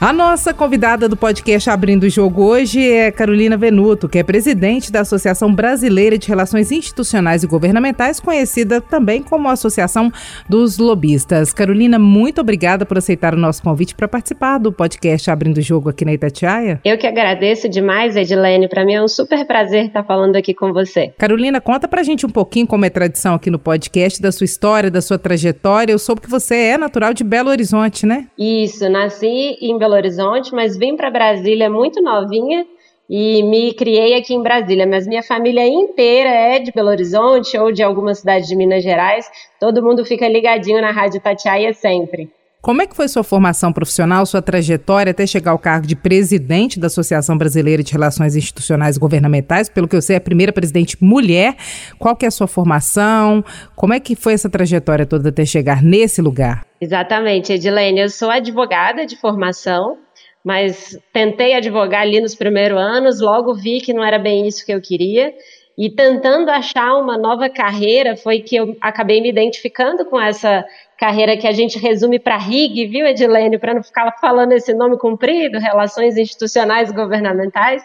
A nossa convidada do podcast Abrindo o Jogo hoje é Carolina Venuto, que é presidente da Associação Brasileira de Relações Institucionais e Governamentais, conhecida também como Associação dos Lobistas. Carolina, muito obrigada por aceitar o nosso convite para participar do podcast Abrindo o Jogo aqui na Itatiaia. Eu que agradeço demais, Edilene. Para mim é um super prazer estar falando aqui com você. Carolina, conta pra gente um pouquinho como é tradição aqui no podcast, da sua história, da sua trajetória. Eu soube que você é natural de Belo Horizonte, né? Isso, nasci em Belo Belo Horizonte, mas vim para Brasília muito novinha e me criei aqui em Brasília. Mas minha família inteira é de Belo Horizonte ou de alguma cidade de Minas Gerais. Todo mundo fica ligadinho na Rádio Tatiaia sempre. Como é que foi sua formação profissional, sua trajetória até chegar ao cargo de presidente da Associação Brasileira de Relações Institucionais e Governamentais? Pelo que eu sei, é a primeira presidente mulher. Qual que é a sua formação? Como é que foi essa trajetória toda até chegar nesse lugar? Exatamente, Edilene. Eu sou advogada de formação, mas tentei advogar ali nos primeiros anos, logo vi que não era bem isso que eu queria. E tentando achar uma nova carreira, foi que eu acabei me identificando com essa carreira que a gente resume para RIG, viu, Edilene, para não ficar falando esse nome comprido, Relações Institucionais Governamentais.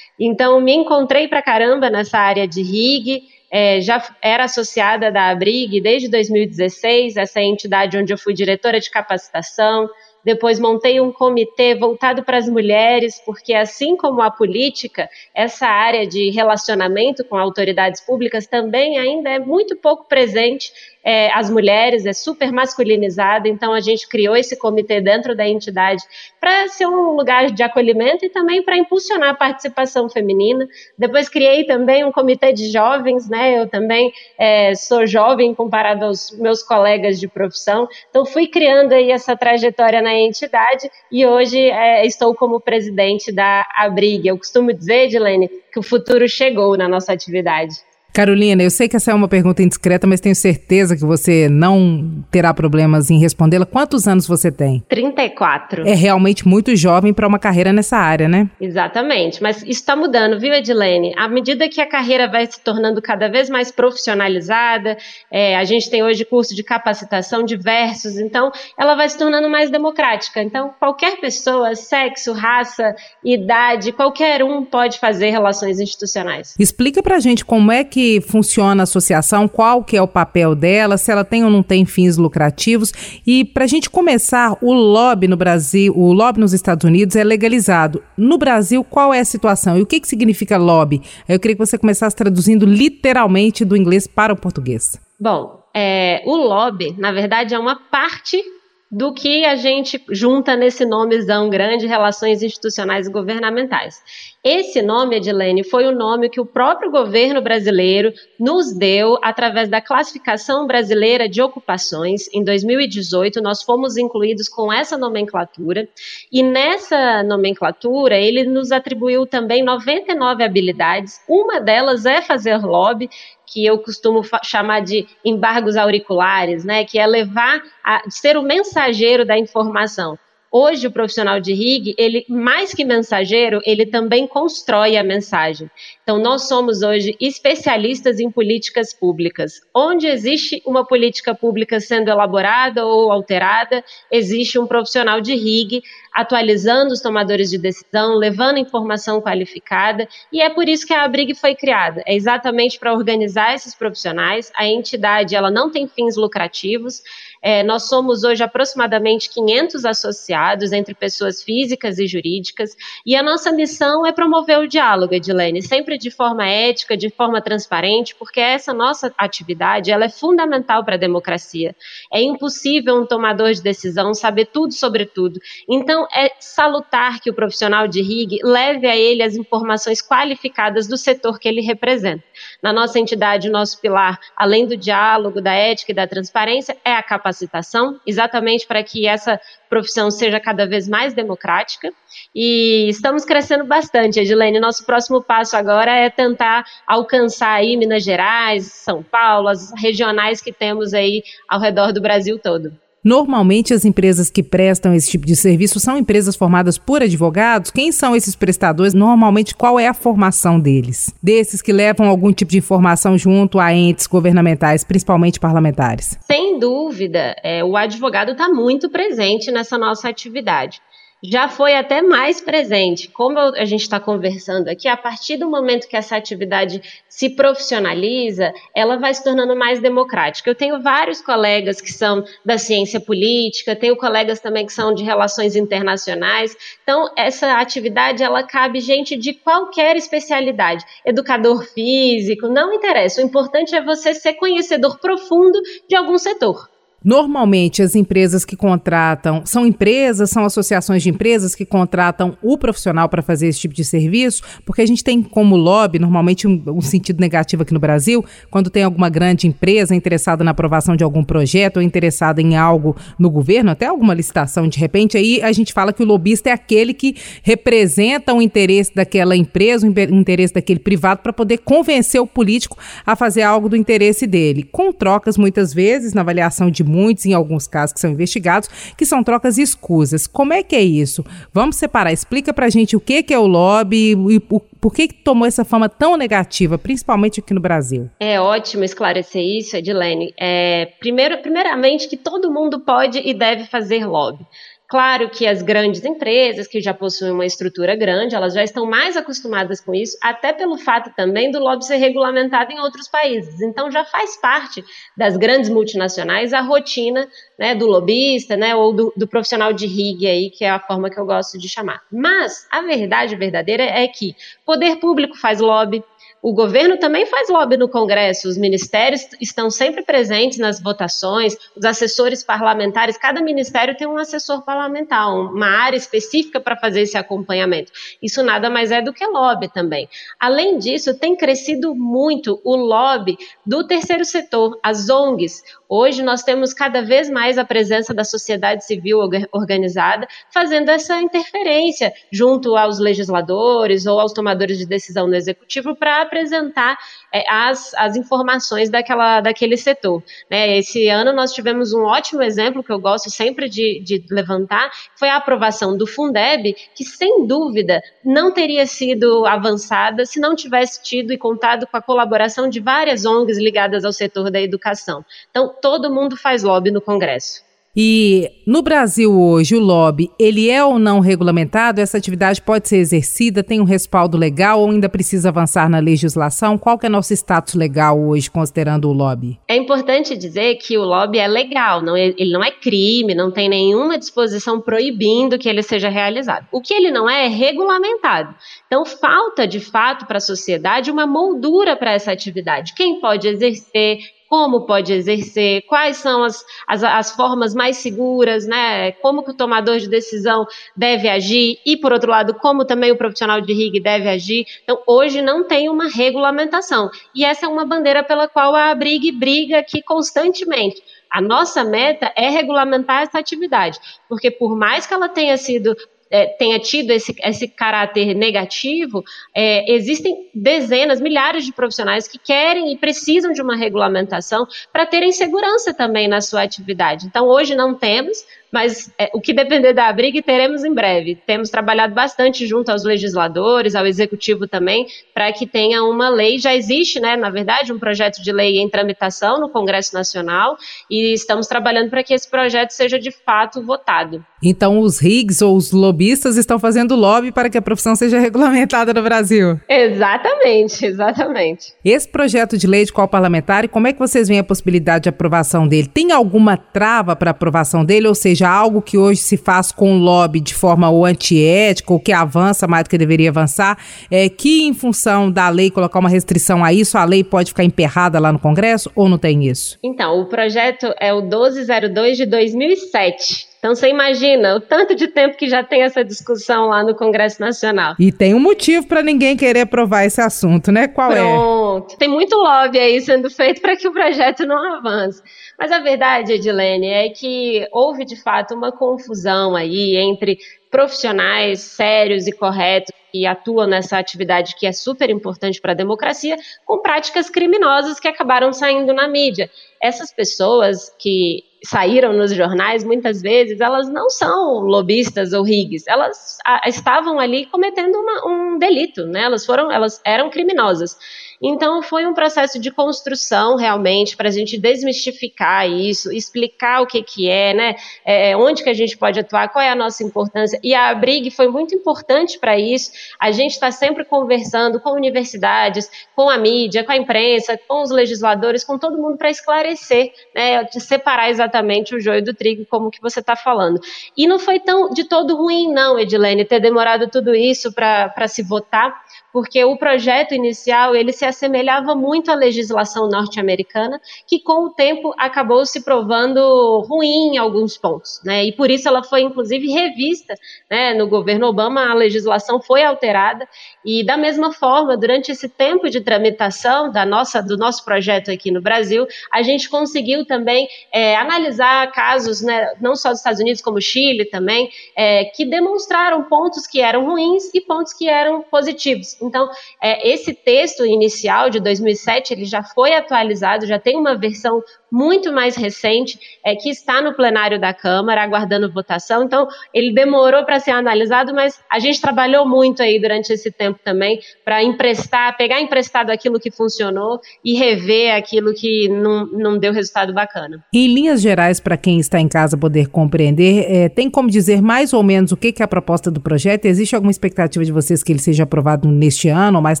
Então, me encontrei para caramba nessa área de RIG, é, já era associada da Abrig desde 2016, essa entidade onde eu fui diretora de capacitação, depois montei um comitê voltado para as mulheres, porque assim como a política, essa área de relacionamento com autoridades públicas também ainda é muito pouco presente é, as mulheres, é super masculinizada, então a gente criou esse comitê dentro da entidade para ser um lugar de acolhimento e também para impulsionar a participação feminina. Depois criei também um comitê de jovens, né? Eu também é, sou jovem comparado aos meus colegas de profissão, então fui criando aí essa trajetória na entidade e hoje é, estou como presidente da Abrig. Eu costumo dizer, Edilene, que o futuro chegou na nossa atividade. Carolina, eu sei que essa é uma pergunta indiscreta, mas tenho certeza que você não terá problemas em respondê-la. Quantos anos você tem? 34. É realmente muito jovem para uma carreira nessa área, né? Exatamente, mas isso está mudando, viu, Edilene? À medida que a carreira vai se tornando cada vez mais profissionalizada, é, a gente tem hoje curso de capacitação diversos, então ela vai se tornando mais democrática. Então, qualquer pessoa, sexo, raça, idade, qualquer um pode fazer relações institucionais. Explica pra gente como é que funciona a associação, qual que é o papel dela, se ela tem ou não tem fins lucrativos. E para a gente começar, o lobby no Brasil, o lobby nos Estados Unidos é legalizado. No Brasil, qual é a situação? E o que, que significa lobby? Eu queria que você começasse traduzindo literalmente do inglês para o português. Bom, é, o lobby, na verdade, é uma parte do que a gente junta nesse nomezão grande, relações institucionais e governamentais. Esse nome, Edilene, foi o nome que o próprio governo brasileiro nos deu através da classificação brasileira de ocupações. Em 2018, nós fomos incluídos com essa nomenclatura, e nessa nomenclatura ele nos atribuiu também 99 habilidades. Uma delas é fazer lobby, que eu costumo chamar de embargos auriculares, né, que é levar a ser o mensageiro da informação. Hoje, o profissional de RIG, ele, mais que mensageiro, ele também constrói a mensagem. Então, nós somos hoje especialistas em políticas públicas. Onde existe uma política pública sendo elaborada ou alterada, existe um profissional de RIG atualizando os tomadores de decisão, levando informação qualificada, e é por isso que a Abrig foi criada. É exatamente para organizar esses profissionais. A entidade, ela não tem fins lucrativos, é, nós somos hoje aproximadamente 500 associados entre pessoas físicas e jurídicas, e a nossa missão é promover o diálogo, Edilene, sempre de forma ética, de forma transparente, porque essa nossa atividade ela é fundamental para a democracia. É impossível um tomador de decisão saber tudo sobre tudo. Então, é salutar que o profissional de RIG leve a ele as informações qualificadas do setor que ele representa. Na nossa entidade, o nosso pilar, além do diálogo, da ética e da transparência, é a capacitação exatamente para que essa profissão seja cada vez mais democrática. E estamos crescendo bastante, Edilene. Nosso próximo passo agora é tentar alcançar aí Minas Gerais, São Paulo, as regionais que temos aí ao redor do Brasil todo. Normalmente, as empresas que prestam esse tipo de serviço são empresas formadas por advogados. Quem são esses prestadores? Normalmente, qual é a formação deles? Desses que levam algum tipo de informação junto a entes governamentais, principalmente parlamentares? Sem dúvida, é, o advogado está muito presente nessa nossa atividade já foi até mais presente. Como a gente está conversando aqui, a partir do momento que essa atividade se profissionaliza, ela vai se tornando mais democrática. Eu tenho vários colegas que são da ciência política, tenho colegas também que são de relações internacionais. Então, essa atividade ela cabe gente de qualquer especialidade, educador físico, não interessa. O importante é você ser conhecedor profundo de algum setor. Normalmente, as empresas que contratam são empresas, são associações de empresas que contratam o profissional para fazer esse tipo de serviço, porque a gente tem como lobby, normalmente, um, um, sentido negativo aqui no Brasil, quando tem alguma grande empresa interessada na aprovação de algum projeto ou interessada em algo no governo, até alguma licitação de repente, aí a gente fala que o lobista é aquele que representa o interesse daquela empresa, o interesse daquele privado, para poder convencer o político a fazer algo do interesse dele, com trocas, muitas vezes, na avaliação de muitos, em alguns casos que são investigados, que são trocas escusas. Como é que é isso? Vamos separar. Explica pra gente o que, que é o lobby e por que, que tomou essa fama tão negativa, principalmente aqui no Brasil? É ótimo esclarecer isso, Edilene. É, primeiro, primeiramente, que todo mundo pode e deve fazer lobby. Claro que as grandes empresas, que já possuem uma estrutura grande, elas já estão mais acostumadas com isso, até pelo fato também do lobby ser regulamentado em outros países. Então, já faz parte das grandes multinacionais a rotina né, do lobista, né, ou do, do profissional de rig aí, que é a forma que eu gosto de chamar. Mas a verdade verdadeira é que poder público faz lobby, o governo também faz lobby no Congresso, os ministérios estão sempre presentes nas votações, os assessores parlamentares, cada ministério tem um assessor parlamentar, uma área específica para fazer esse acompanhamento. Isso nada mais é do que lobby também. Além disso, tem crescido muito o lobby do terceiro setor, as ONGs. Hoje nós temos cada vez mais a presença da sociedade civil organizada fazendo essa interferência junto aos legisladores ou aos tomadores de decisão no executivo para apresentar é, as, as informações daquela, daquele setor. Né? Esse ano nós tivemos um ótimo exemplo que eu gosto sempre de, de levantar, foi a aprovação do Fundeb, que sem dúvida não teria sido avançada se não tivesse tido e contado com a colaboração de várias ONGs ligadas ao setor da educação. Então, todo mundo faz lobby no Congresso. E no Brasil hoje, o lobby, ele é ou não regulamentado? Essa atividade pode ser exercida? Tem um respaldo legal ou ainda precisa avançar na legislação? Qual que é nosso status legal hoje, considerando o lobby? É importante dizer que o lobby é legal, não é, ele não é crime, não tem nenhuma disposição proibindo que ele seja realizado. O que ele não é é regulamentado. Então, falta de fato para a sociedade uma moldura para essa atividade. Quem pode exercer, como pode exercer, quais são as, as, as, formas mais seguras, né? Como que o tomador de decisão deve agir e, por outro lado, como também o profissional de RIG deve agir. Então, hoje não tem uma regulamentação. E essa é uma bandeira pela qual a Abrig briga aqui constantemente. A nossa meta é regulamentar essa atividade, porque por mais que ela tenha sido é, tenha tido esse, esse caráter negativo, é, existem dezenas, milhares de profissionais que querem e precisam de uma regulamentação para terem segurança também na sua atividade. Então, hoje não temos, mas é, o que depender da briga teremos em breve. Temos trabalhado bastante junto aos legisladores, ao executivo também, para que tenha uma lei. Já existe, né, na verdade, um projeto de lei em tramitação no Congresso Nacional e estamos trabalhando para que esse projeto seja de fato votado. Então, os RIGs ou os lobistas estão fazendo lobby para que a profissão seja regulamentada no Brasil. Exatamente, exatamente. Esse projeto de lei de qual parlamentar, como é que vocês veem a possibilidade de aprovação dele? Tem alguma trava para aprovação dele? Ou seja, algo que hoje se faz com lobby de forma ou antiética, ou que avança mais do que deveria avançar, é que em função da lei colocar uma restrição a isso, a lei pode ficar emperrada lá no Congresso ou não tem isso? Então, o projeto é o 1202 de 2007. Então você imagina o tanto de tempo que já tem essa discussão lá no Congresso Nacional. E tem um motivo para ninguém querer aprovar esse assunto, né? Qual Pronto. é? Pronto. Tem muito lobby aí sendo feito para que o projeto não avance. Mas a verdade, Edilene, é que houve de fato uma confusão aí entre profissionais sérios e corretos que atuam nessa atividade que é super importante para a democracia, com práticas criminosas que acabaram saindo na mídia. Essas pessoas que saíram nos jornais, muitas vezes, elas não são lobistas ou rigs, elas a, estavam ali cometendo uma, um delito, né? Elas foram, elas eram criminosas. Então, foi um processo de construção, realmente, para a gente desmistificar isso, explicar o que, que é, né? É, é, onde que a gente pode atuar, qual é a nossa importância. E a Abrig foi muito importante para isso. A gente está sempre conversando com universidades, com a mídia, com a imprensa, com os legisladores, com todo mundo para esclarecer, né? Separar exatamente o joio do trigo, como que você está falando. E não foi tão de todo ruim, não, Edilene, ter demorado tudo isso para se votar porque o projeto inicial ele se assemelhava muito à legislação norte-americana, que com o tempo acabou se provando ruim em alguns pontos, né? E por isso ela foi inclusive revista, né? No governo Obama a legislação foi alterada e da mesma forma durante esse tempo de tramitação da nossa do nosso projeto aqui no Brasil, a gente conseguiu também é, analisar casos, né? Não só dos Estados Unidos como Chile também, é, que demonstraram pontos que eram ruins e pontos que eram positivos. Então, é, esse texto inicial de 2007, ele já foi atualizado, já tem uma versão muito mais recente, é, que está no plenário da Câmara, aguardando votação. Então, ele demorou para ser analisado, mas a gente trabalhou muito aí durante esse tempo também para emprestar, pegar emprestado aquilo que funcionou e rever aquilo que não, não deu resultado bacana. Em linhas gerais, para quem está em casa poder compreender, é, tem como dizer mais ou menos o que, que é a proposta do projeto? Existe alguma expectativa de vocês que ele seja aprovado neste ano ou mais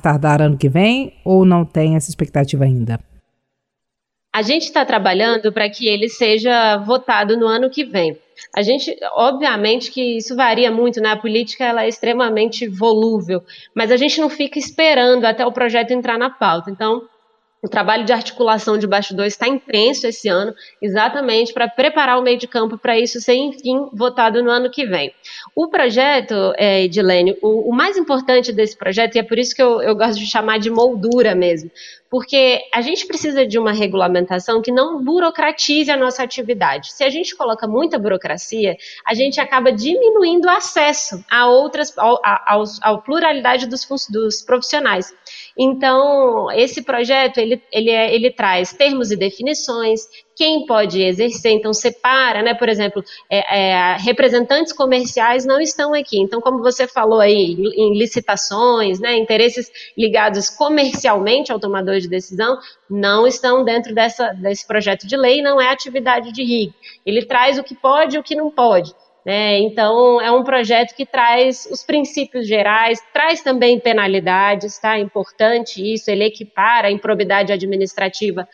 tardar ano que vem? Ou não tem essa expectativa ainda? A gente está trabalhando para que ele seja votado no ano que vem. A gente, obviamente que isso varia muito, né? A política ela é extremamente volúvel, mas a gente não fica esperando até o projeto entrar na pauta. Então, o trabalho de articulação de bastidores está intenso esse ano, exatamente para preparar o meio de campo para isso ser, enfim, votado no ano que vem. O projeto, é, Edilene, o, o mais importante desse projeto, e é por isso que eu, eu gosto de chamar de moldura mesmo, porque a gente precisa de uma regulamentação que não burocratize a nossa atividade. Se a gente coloca muita burocracia, a gente acaba diminuindo o acesso a outras, ao, pluralidade dos, dos profissionais. Então, esse projeto, ele, ele, é, ele traz termos e definições, quem pode exercer, então separa, né, por exemplo, é, é, representantes comerciais não estão aqui, então como você falou aí, em licitações, né, interesses ligados comercialmente ao tomador de decisão, não estão dentro dessa, desse projeto de lei, não é atividade de RIG, ele traz o que pode e o que não pode, né? Então, é um projeto que traz os princípios gerais, traz também penalidades, tá? Importante isso, ele equipara a improbidade administrativa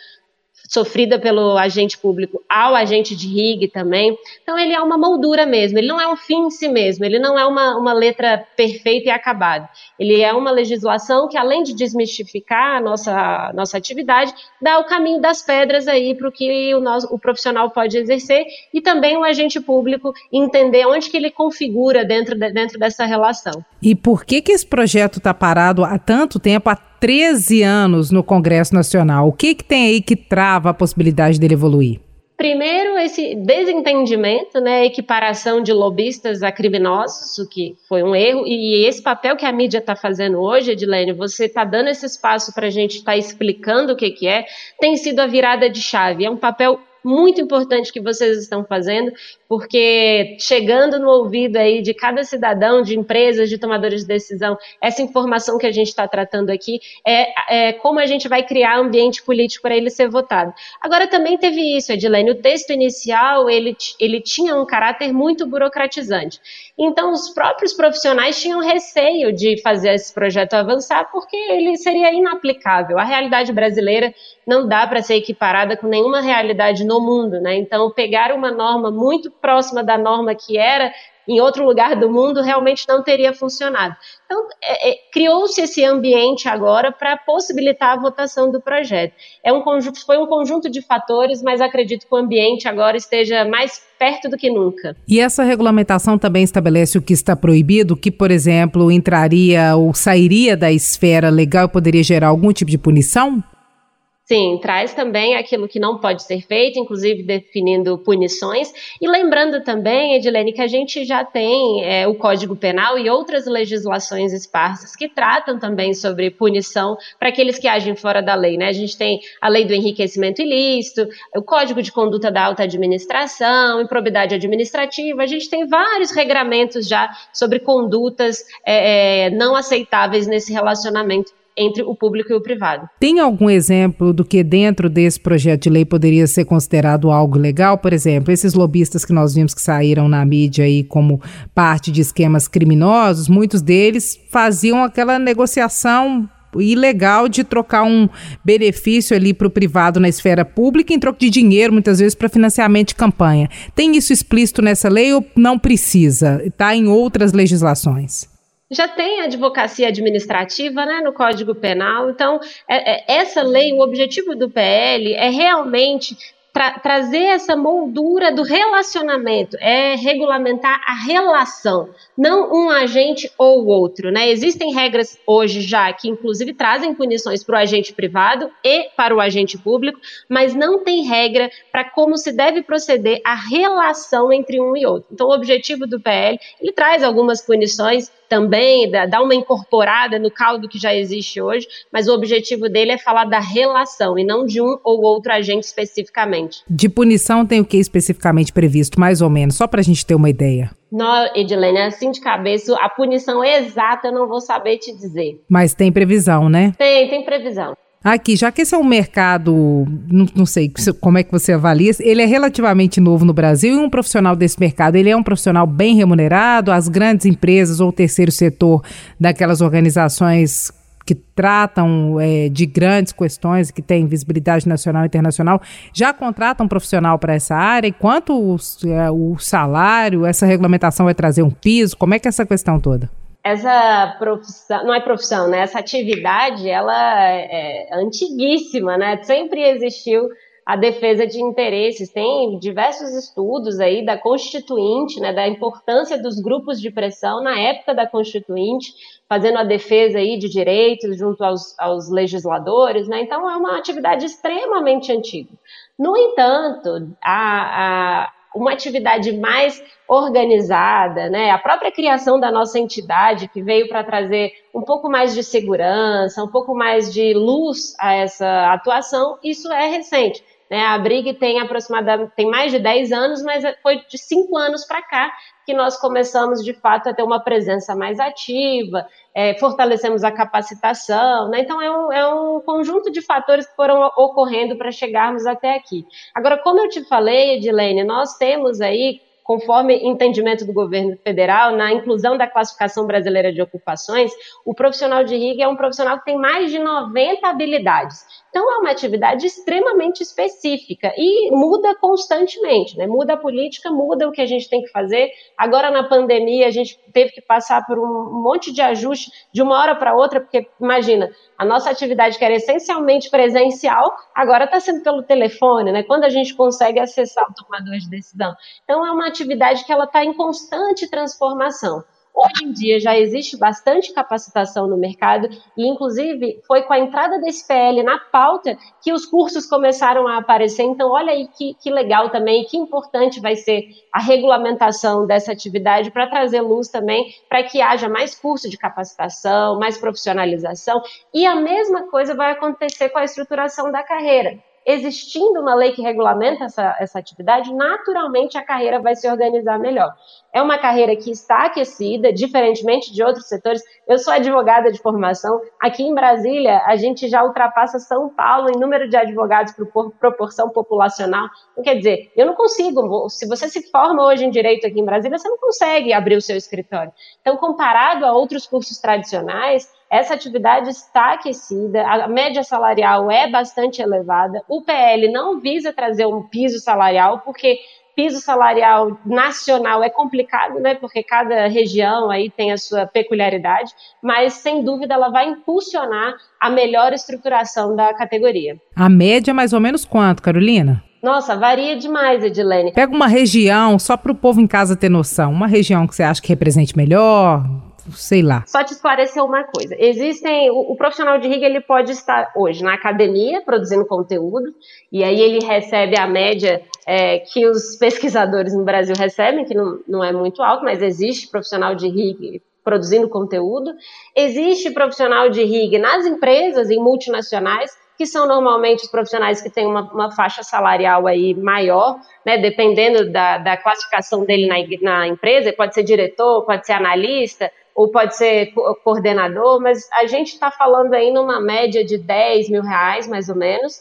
sofrida pelo agente público ao agente de RIG também. Então, ele é uma moldura mesmo, ele não é um fim em si mesmo, ele não é uma, uma letra perfeita e acabada. Ele é uma legislação que, além de desmistificar a nossa, nossa atividade, dá o caminho das pedras aí para o que o, nosso, o profissional pode exercer e também o agente público entender onde que ele configura dentro, de, dentro dessa relação. E por que, que esse projeto está parado há tanto tempo, há 13 anos no Congresso Nacional. O que, que tem aí que trava a possibilidade dele evoluir? Primeiro, esse desentendimento, né, equiparação de lobistas a criminosos, o que foi um erro, e esse papel que a mídia está fazendo hoje, Edilene, você está dando esse espaço para a gente estar tá explicando o que, que é, tem sido a virada de chave. É um papel muito importante que vocês estão fazendo, porque chegando no ouvido aí de cada cidadão, de empresas, de tomadores de decisão, essa informação que a gente está tratando aqui é, é, como a gente vai criar ambiente político para ele ser votado. Agora também teve isso, Edilene, o texto inicial ele, ele tinha um caráter muito burocratizante. Então os próprios profissionais tinham receio de fazer esse projeto avançar porque ele seria inaplicável. A realidade brasileira não dá para ser equiparada com nenhuma realidade no mundo, né? Então, pegar uma norma muito próxima da norma que era em outro lugar do mundo realmente não teria funcionado. Então, é, é, criou-se esse ambiente agora para possibilitar a votação do projeto. É um conjunto, foi um conjunto de fatores, mas acredito que o ambiente agora esteja mais perto do que nunca. E essa regulamentação também estabelece o que está proibido, que, por exemplo, entraria ou sairia da esfera legal e poderia gerar algum tipo de punição? Sim, traz também aquilo que não pode ser feito, inclusive definindo punições. E lembrando também, Edilene, que a gente já tem é, o Código Penal e outras legislações esparsas que tratam também sobre punição para aqueles que agem fora da lei. Né? A gente tem a lei do enriquecimento ilícito, o Código de Conduta da Alta Administração, improbidade administrativa. A gente tem vários regramentos já sobre condutas é, é não aceitáveis nesse relacionamento entre o público e o privado. Tem algum exemplo do que dentro desse projeto de lei poderia ser considerado algo legal? Por exemplo, esses lobistas que nós vimos que saíram na mídia aí como parte de esquemas criminosos, muitos deles faziam aquela negociação ilegal de trocar um benefício ali para o privado na esfera pública em troca de dinheiro, muitas vezes para financiamento de campanha. Tem isso explícito nessa lei ou não precisa? Está em outras legislações? Já tem advocacia administrativa né, no Código Penal. Então, é, é, essa lei, o objetivo do PL é realmente tra trazer essa moldura do relacionamento, é regulamentar a relação, não um agente ou outro, né? Existem regras hoje já que inclusive trazem punições para o agente privado e para o agente público, mas não tem regra para como se deve proceder a relação entre um e outro. Então, o objetivo do PL, ele traz algumas punições também, dá uma incorporada no caldo que já existe hoje, mas o objetivo dele é falar da relação e não de um ou outro agente especificamente. De punição tem o que especificamente previsto, mais ou menos, só para a gente ter uma ideia? Não, Edilene, assim de cabeça, a punição exata eu não vou saber te dizer. Mas tem previsão, né? Tem, tem previsão. Aqui, já que esse é um mercado, não, não, sei como é que você avalia, ele é relativamente novo no Brasil e um profissional desse mercado, ele é um profissional bem remunerado, as grandes empresas ou o terceiro setor daquelas organizações que tratam é, de grandes questões, que têm visibilidade nacional e internacional, já contratam um profissional para essa área? E quanto o, é, o salário, essa regulamentação vai trazer um piso? Como é que é essa questão toda? Essa profissão, não é profissão, né? Essa atividade, ela é, é antiguíssima, né? Sempre existiu a defesa de interesses. Tem diversos estudos aí da Constituinte, né, da importância dos grupos de pressão na época da Constituinte, fazendo a defesa aí de direitos junto aos, aos legisladores, né? Então é uma atividade extremamente antiga. No entanto, a, a uma atividade mais organizada, né? A própria criação da nossa entidade, que veio para trazer um pouco mais de segurança, um pouco mais de luz a essa atuação, isso é recente. Né? A Brig tem aproximadamente tem mais de 10 anos, mas foi de 5 anos para cá que nós começamos de fato a ter uma presença mais ativa, é, fortalecemos a capacitação, né? então é um, é um conjunto de fatores que foram ocorrendo para chegarmos até aqui. Agora, como eu te falei, Edilene, nós temos aí conforme entendimento do governo federal, na inclusão da classificação brasileira de ocupações, o profissional de RIG é um profissional que tem mais de 90 habilidades. Então, é uma atividade extremamente específica e muda constantemente, né? Muda a política, muda o que a gente tem que fazer. Agora, na pandemia, a gente teve que passar por um monte de ajuste de uma hora para outra, porque, imagina, a nossa atividade, que era essencialmente presencial, agora está sendo pelo telefone, né? Quando a gente consegue acessar o tomador de decisão. Então, é uma atividade que ela está em constante transformação. Hoje em dia já existe bastante capacitação no mercado e, inclusive, foi com a entrada desse PL na pauta que os cursos começaram a aparecer. Então, olha aí que, que legal também, que importante vai ser a regulamentação dessa atividade para trazer luz também para que haja mais curso de capacitação, mais profissionalização. E a mesma coisa vai acontecer com a estruturação da carreira existindo uma lei que regulamenta essa, essa atividade, naturalmente a carreira vai se organizar melhor. É uma carreira que está aquecida, diferentemente de outros setores. Eu sou advogada de formação. Aqui em Brasília, a gente já ultrapassa São Paulo em número de advogados por proporção populacional. Não quer dizer, eu não consigo. Se você se forma hoje em direito aqui em Brasília, você não consegue abrir o seu escritório. Então, comparado a outros cursos tradicionais, essa atividade está aquecida, a média salarial é bastante elevada. O PL não visa trazer um piso salarial, porque piso salarial nacional é complicado, né? Porque cada região aí tem a sua peculiaridade, mas sem dúvida ela vai impulsionar a melhor estruturação da categoria. A média é mais ou menos quanto, Carolina? Nossa, varia demais, Edilene. Pega uma região, só para o povo em casa ter noção, uma região que você acha que represente melhor, sei lá. Só te esclarecer uma coisa. Existem. O, o profissional de RIG ele pode estar hoje na academia produzindo conteúdo, e aí ele recebe a média é, que os pesquisadores no Brasil recebem, que não, não é muito alto, mas existe profissional de RIG produzindo conteúdo. Existe profissional de RIG nas empresas, em multinacionais, que são normalmente os profissionais que têm uma, uma faixa salarial aí maior, né, dependendo da, da classificação dele na, na empresa, pode ser diretor, pode ser analista, ou pode ser coordenador, mas a gente está falando aí numa média de 10 mil reais, mais ou menos.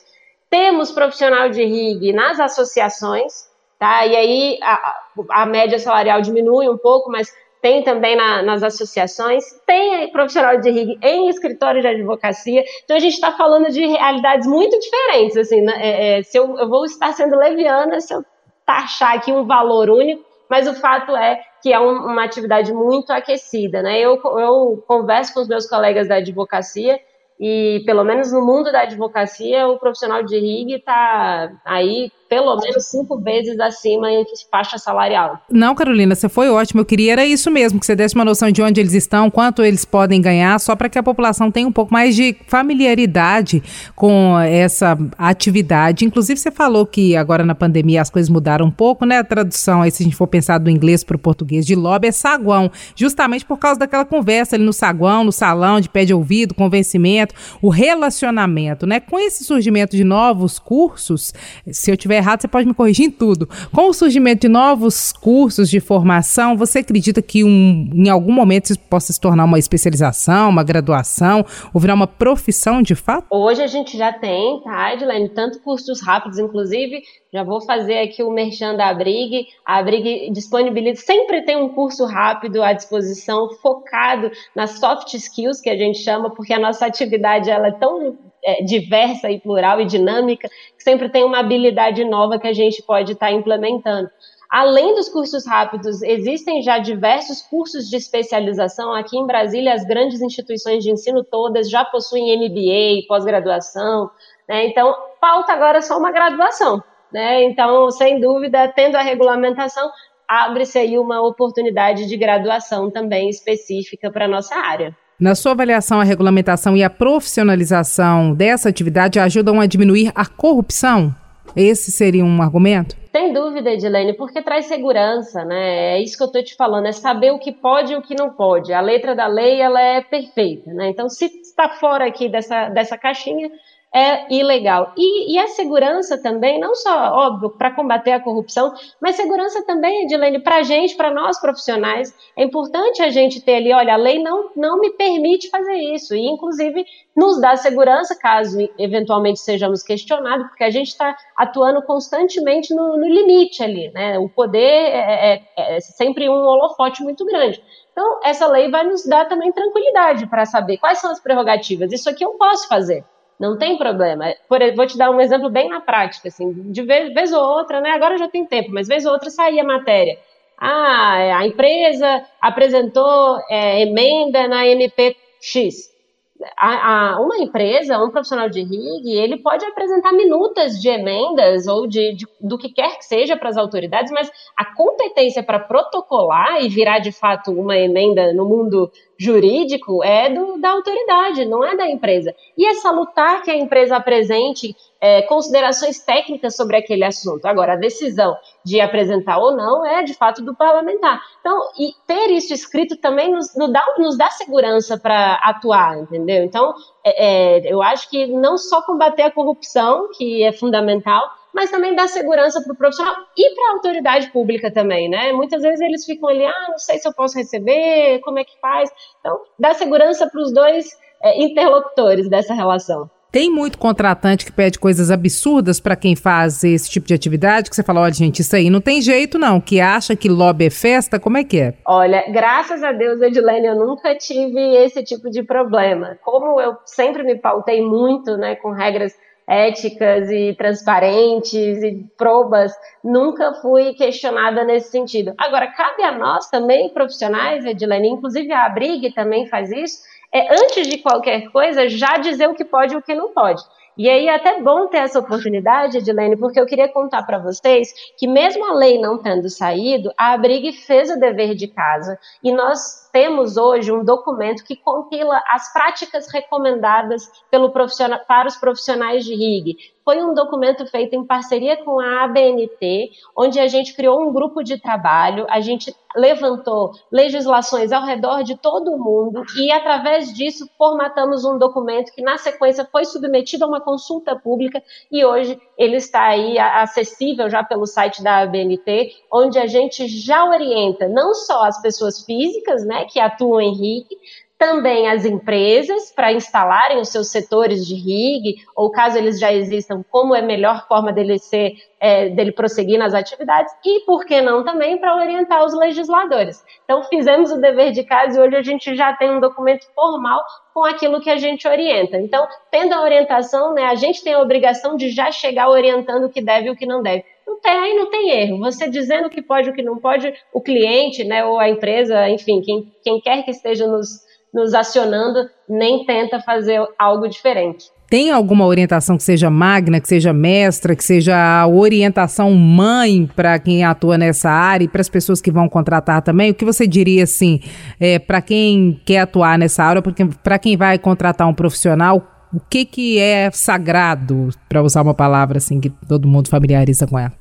Temos profissional de RIG nas associações, tá? E aí a, a média salarial diminui um pouco, mas tem também na, nas associações, tem profissional de RIG em escritório de advocacia, então a gente está falando de realidades muito diferentes, assim, né? é, é, se eu, eu vou estar sendo leviana se eu taxar aqui um valor único, mas o fato é que é um, uma atividade muito aquecida, né? Eu, eu converso com os meus colegas da advocacia e, pelo menos no mundo da advocacia, o profissional de RIG está aí pelo menos cinco vezes acima em faixa salarial. Não, Carolina, você foi ótimo. Eu queria era isso mesmo, que você desse uma noção de onde eles estão, quanto eles podem ganhar, só para que a população tenha um pouco mais de familiaridade com essa atividade. Inclusive, você falou que agora na pandemia as coisas mudaram um pouco, né? A tradução aí, se a gente for pensar do inglês para o português de lobby, é saguão, justamente por causa daquela conversa ali no saguão, no salão, de pé de ouvido, convencimento, o relacionamento, né? Com esse surgimento de novos cursos, se eu tiver errado, você pode me corrigir em tudo. Com o surgimento de novos cursos de formação, você acredita que um, em algum momento isso possa se tornar uma especialização, uma graduação, ou virar uma profissão de fato? Hoje a gente já tem, tá, Edilene, tanto cursos rápidos, inclusive, já vou fazer aqui o merchan da Abrig. A Abrig disponibiliza, sempre tem um curso rápido à disposição, focado nas soft skills, que a gente chama, porque a nossa atividade ela é tão é, diversa e plural e dinâmica, que sempre tem uma habilidade nova que a gente pode estar tá implementando. Além dos cursos rápidos, existem já diversos cursos de especialização. Aqui em Brasília, as grandes instituições de ensino todas já possuem MBA, pós-graduação. Né? Então, falta agora só uma graduação. Né? Então, sem dúvida, tendo a regulamentação, abre-se aí uma oportunidade de graduação também específica para a nossa área. Na sua avaliação, a regulamentação e a profissionalização dessa atividade ajudam a diminuir a corrupção? Esse seria um argumento? Sem dúvida, Edilene, porque traz segurança, né? É isso que eu estou te falando, é saber o que pode e o que não pode. A letra da lei, ela é perfeita, né? Então, se está fora aqui dessa, dessa caixinha, é ilegal. E, e a segurança também, não só, óbvio, para combater a corrupção, mas segurança também, Edilene, para a gente, para nós profissionais. É importante a gente ter ali, olha, a lei não, não me permite fazer isso, e inclusive nos dá segurança caso eventualmente sejamos questionados, porque a gente está atuando constantemente no, no, limite ali, né? O poder é, é, é sempre um holofote muito grande. Então, essa lei vai nos dar também tranquilidade para saber quais são as prerrogativas. Isso aqui eu posso fazer. Não tem problema. Por, vou te dar um exemplo bem na prática, assim, de vez, vez ou outra, né? Agora já tem tempo, mas vez ou outra saía matéria. Ah, a empresa apresentou é, emenda na MPX a, a, uma empresa, um profissional de RIG, ele pode apresentar minutas de emendas ou de, de do que quer que seja para as autoridades, mas a competência para protocolar e virar de fato uma emenda no mundo jurídico é do, da autoridade, não é da empresa. E é salutar que a empresa apresente é, considerações técnicas sobre aquele assunto. Agora, a decisão de apresentar ou não é de fato do parlamentar. Então, e ter isso escrito também nos, nos dá, nos dá segurança para atuar, entendeu? Então, é, é, eu acho que não só combater a corrupção, que é fundamental, mas também dá segurança para o profissional e para a autoridade pública também, né? Muitas vezes eles ficam ali, ah, não sei se eu posso receber, como é que faz. Então, dá segurança para os dois é, interlocutores dessa relação. Tem muito contratante que pede coisas absurdas para quem faz esse tipo de atividade, que você fala, olha, gente, isso aí não tem jeito não, que acha que lobby é festa, como é que é? Olha, graças a Deus, Edilene, eu nunca tive esse tipo de problema. Como eu sempre me pautei muito, né, com regras éticas e transparentes e probas, nunca fui questionada nesse sentido. Agora, cabe a nós também, profissionais, Edilene, inclusive a Abrig também faz isso, é, antes de qualquer coisa, já dizer o que pode e o que não pode. E aí é até bom ter essa oportunidade, Edilene, porque eu queria contar para vocês que mesmo a lei não tendo saído, a Abrig fez o dever de casa e nós temos hoje um documento que compila as práticas recomendadas para os profissionais de RIG. Foi um documento feito em parceria com a ABNT, onde a gente criou um grupo de trabalho, a gente levantou legislações ao redor de todo o mundo e, através disso, formatamos um documento que, na sequência, foi submetido a uma consulta pública e hoje ele está aí acessível já pelo site da ABNT, onde a gente já orienta não só as pessoas físicas, né, que atuam em RIC, também as empresas para instalarem os seus setores de RIG, ou caso eles já existam, como é a melhor forma dele ser, é, dele prosseguir nas atividades, e por que não também para orientar os legisladores. Então fizemos o dever de casa e hoje a gente já tem um documento formal com aquilo que a gente orienta. Então, tendo a orientação, né, a gente tem a obrigação de já chegar orientando o que deve e o que não deve. Não tem, aí não tem erro. Você dizendo o que pode o que não pode, o cliente, né, ou a empresa, enfim, quem, quem quer que esteja nos nos acionando, nem tenta fazer algo diferente. Tem alguma orientação que seja magna, que seja mestra, que seja a orientação mãe para quem atua nessa área e para as pessoas que vão contratar também? O que você diria assim, é, para quem quer atuar nessa área, para quem vai contratar um profissional, o que, que é sagrado, para usar uma palavra assim que todo mundo familiariza com ela?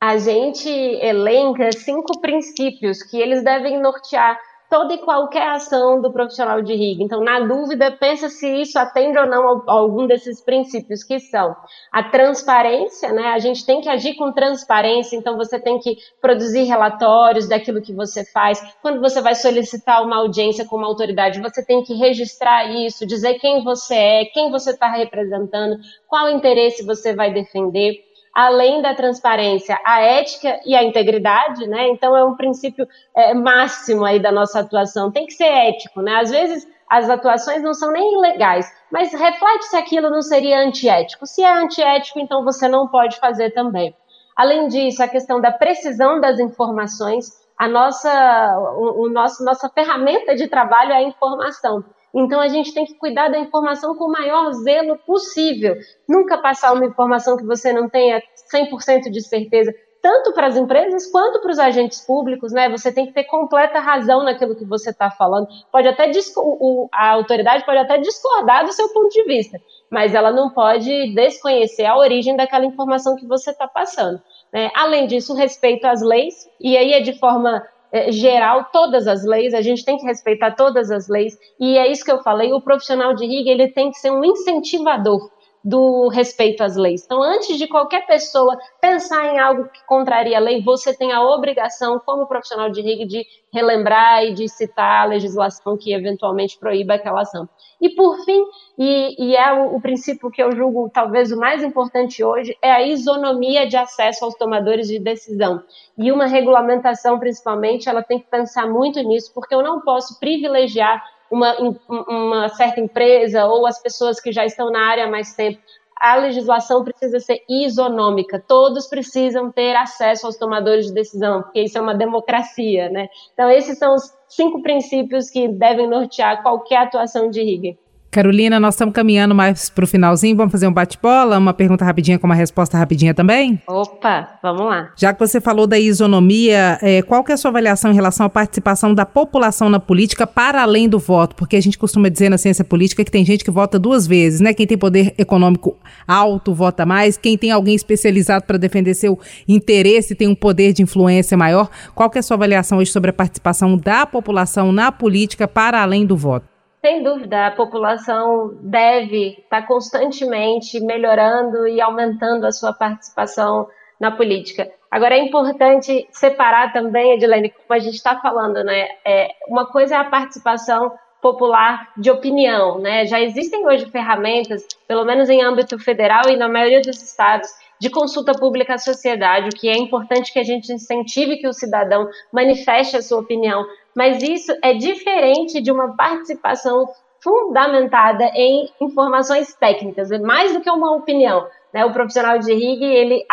A gente elenca cinco princípios que eles devem nortear toda e qualquer ação do profissional de RIG. Então, na dúvida, pensa se isso atende ou não a algum desses princípios, que são a transparência, né? A gente tem que agir com transparência, então você tem que produzir relatórios daquilo que você faz. Quando você vai solicitar uma audiência com uma autoridade, você tem que registrar isso, dizer quem você é, quem você está representando, qual interesse você vai defender além da transparência, a ética e a integridade, né? Então é um princípio é, máximo aí da nossa atuação. Tem que ser ético, né? Às vezes as atuações não são nem ilegais, mas reflete se aquilo não seria antiético. Se é antiético, então você não pode fazer também. Além disso, a questão da precisão das informações, a nossa, o, o nosso, nossa ferramenta de trabalho é a informação. Então a gente tem que cuidar da informação com o maior zelo possível. Nunca passar uma informação que você não tenha 100% de certeza, tanto para as empresas quanto para os agentes públicos, né? Você tem que ter completa razão naquilo que você está falando. Pode até o, a autoridade pode até discordar do seu ponto de vista, mas ela não pode desconhecer a origem daquela informação que você está passando. Né? Além disso, respeito às leis, e aí é de forma geral todas as leis, a gente tem que respeitar todas as leis, e é isso que eu falei, o profissional de RIG, ele tem que ser um incentivador do respeito às leis. Então, antes de qualquer pessoa pensar em algo que contraria a lei, você tem a obrigação, como profissional de RIG, de relembrar e de citar a legislação que eventualmente proíba aquela ação. E, por fim, e, e é o, o, princípio que eu julgo talvez o mais importante hoje, é a isonomia de acesso aos tomadores de decisão. E uma regulamentação, principalmente, ela tem que pensar muito nisso, porque eu não posso privilegiar uma, uma certa empresa ou as pessoas que já estão na área há mais tempo. A legislação precisa ser isonômica, todos precisam ter acesso aos tomadores de decisão, porque isso é uma democracia, né? Então, esses são os cinco princípios que devem nortear qualquer atuação de RIG. Carolina, nós estamos caminhando mais para o finalzinho. Vamos fazer um bate-bola, uma pergunta rapidinha com uma resposta rapidinha também? Opa, vamos lá. Já que você falou da isonomia, é, qual que é a sua avaliação em relação à participação da população na política para além do voto? Porque a gente costuma dizer na ciência política que tem gente que vota duas vezes, né? Quem tem poder econômico alto vota mais, quem tem alguém especializado para defender seu interesse tem um poder de influência maior. Qual que é a sua avaliação hoje sobre a participação da população na política para além do voto? Sem dúvida, a população deve estar constantemente melhorando e aumentando a sua participação na política. Agora é importante separar também, Edilene, como a gente está falando, né? É, uma coisa é a participação popular de opinião, né? Já existem hoje ferramentas, pelo menos em âmbito federal e na maioria dos estados, de consulta pública à sociedade, o que é importante que a gente incentive que o cidadão manifeste a sua opinião, mas isso é diferente de uma participação fundamentada em informações técnicas, é mais do que uma opinião. Né? O profissional de RIG, ele,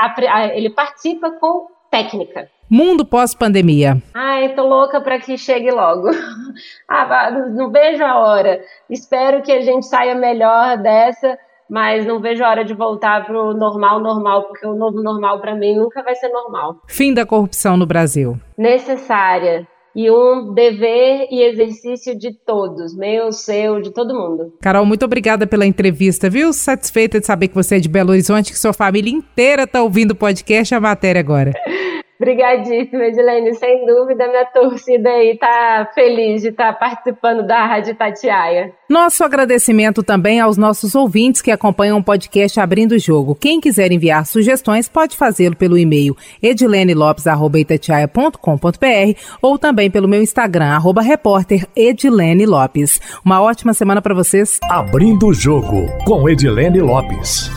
ele participa com técnica. Mundo pós-pandemia. Ai, tô louca para que chegue logo. ah, não vejo a hora. Espero que a gente saia melhor dessa mas não vejo a hora de voltar para o normal, normal, porque o novo normal para mim nunca vai ser normal. Fim da corrupção no Brasil. Necessária. E um dever e exercício de todos, meu, seu, de todo mundo. Carol, muito obrigada pela entrevista, viu? Satisfeita de saber que você é de Belo Horizonte, que sua família inteira está ouvindo o podcast e a matéria agora. Obrigadíssima, Edilene. Sem dúvida, minha torcida aí tá feliz de estar tá participando da Rádio Tatiaia. Nosso agradecimento também aos nossos ouvintes que acompanham o podcast Abrindo o Jogo. Quem quiser enviar sugestões pode fazê-lo pelo e-mail edilenelopes.com.br ou também pelo meu Instagram, arroba repórter Edilene Lopes. Uma ótima semana para vocês. Abrindo o Jogo, com Edilene Lopes.